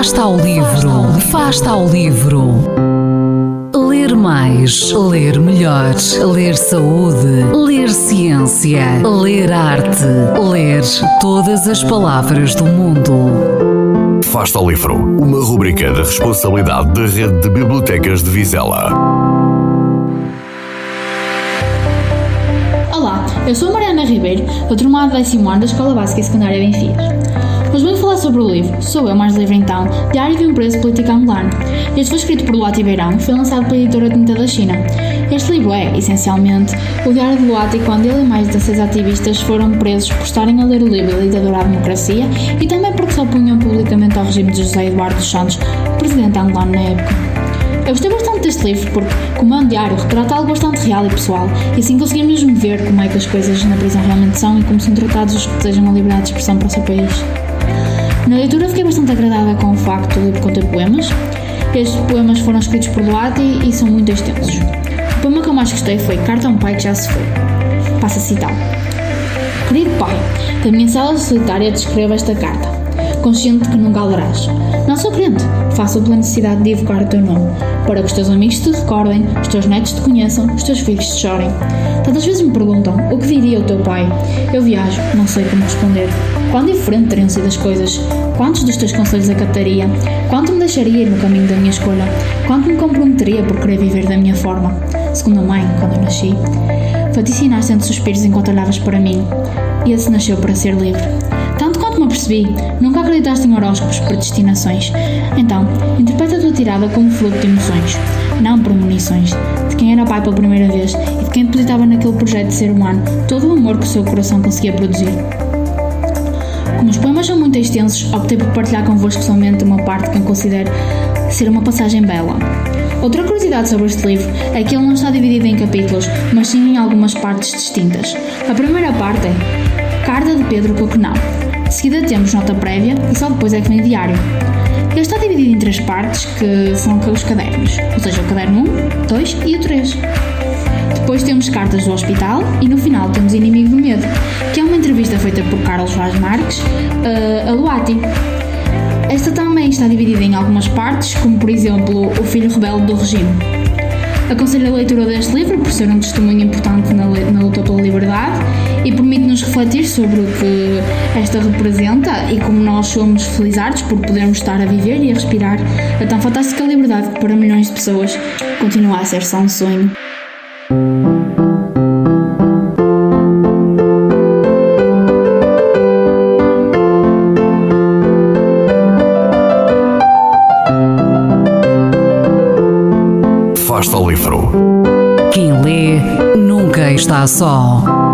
Fasta ao livro, fasta ao livro. Ler mais, ler melhor, ler saúde, ler ciência, ler arte, ler todas as palavras do mundo. Fasta ao livro, uma rubrica da responsabilidade da Rede de Bibliotecas de Vizela. Olá, eu sou Mariana Ribeiro, da turma de décimo ano da Escola Básica e Secundária Benfica. Hoje venho falar sobre o livro Sou Eu Mais Livre Então, Diário de um Preso Político Angolano. Este foi escrito por Luati Beirão e foi lançado pela editora Tinta da China. Este livro é, essencialmente, o diário de Luati quando ele e mais de 16 ativistas foram presos por estarem a ler o livro A à Democracia e também porque se opunham publicamente ao regime de José Eduardo dos Santos, presidente angolano na época. Eu gostei bastante deste livro porque, como é um diário, retrata algo bastante real e pessoal, e assim conseguimos mesmo ver como é que as coisas na prisão realmente são e como são tratados os que desejam a liberdade de expressão para o seu país. Na leitura fiquei bastante agradada com o facto livro conter poemas. Estes poemas foram escritos por Duarte e são muito extensos. O poema que eu mais gostei foi Carta a um pai que já se foi. Passa a citar. Querido pai, da minha sala solitária te escrevo esta carta, consciente de que nunca a. Não sou crente, faço pela necessidade de evocar o teu nome, para que os teus amigos te recordem, os teus netos te conheçam, os teus filhos te chorem. Tantas vezes me perguntam o que diria o teu pai. Eu viajo, não sei como responder. Quão diferente teriam sido as coisas? Quantos dos teus conselhos acataria? Quanto me deixaria ir no caminho da minha escolha? Quanto me comprometeria por querer viver da minha forma? Segundo a mãe, quando eu nasci, vaticinaste entre suspiros enquanto olhavas para mim. Esse nasceu para ser livre. Quanto me apercebi, nunca acreditaste em horóscopos, predestinações. Então, interpreta a tua tirada como fruto de emoções, não premonições, de quem era pai pela primeira vez e de quem depositava naquele projeto de ser humano todo o amor que o seu coração conseguia produzir. Como os poemas são muito extensos, optei por partilhar convosco somente uma parte que eu considero ser uma passagem bela. Outra curiosidade sobre este livro é que ele não está dividido em capítulos, mas sim em algumas partes distintas. A primeira parte é Carta de Pedro Coquenão. Seguida temos nota prévia e só depois é que vem o diário. Ele está dividido em três partes, que são os cadernos, ou seja, o caderno 1, 2 e o 3. Depois temos cartas do hospital e no final temos Inimigo do Medo, que é uma entrevista feita por Carlos Vaz Marques uh, a Luati. Esta também está dividida em algumas partes, como por exemplo O Filho Rebelde do Regime. Aconselho a leitura deste livro por ser um testemunho importante na, na refletir sobre o que esta representa e como nós somos felizardos por podermos estar a viver e a respirar a tão fantástica liberdade que para milhões de pessoas continua a ser só um sonho. Fasta ao livro. Quem lê nunca está só.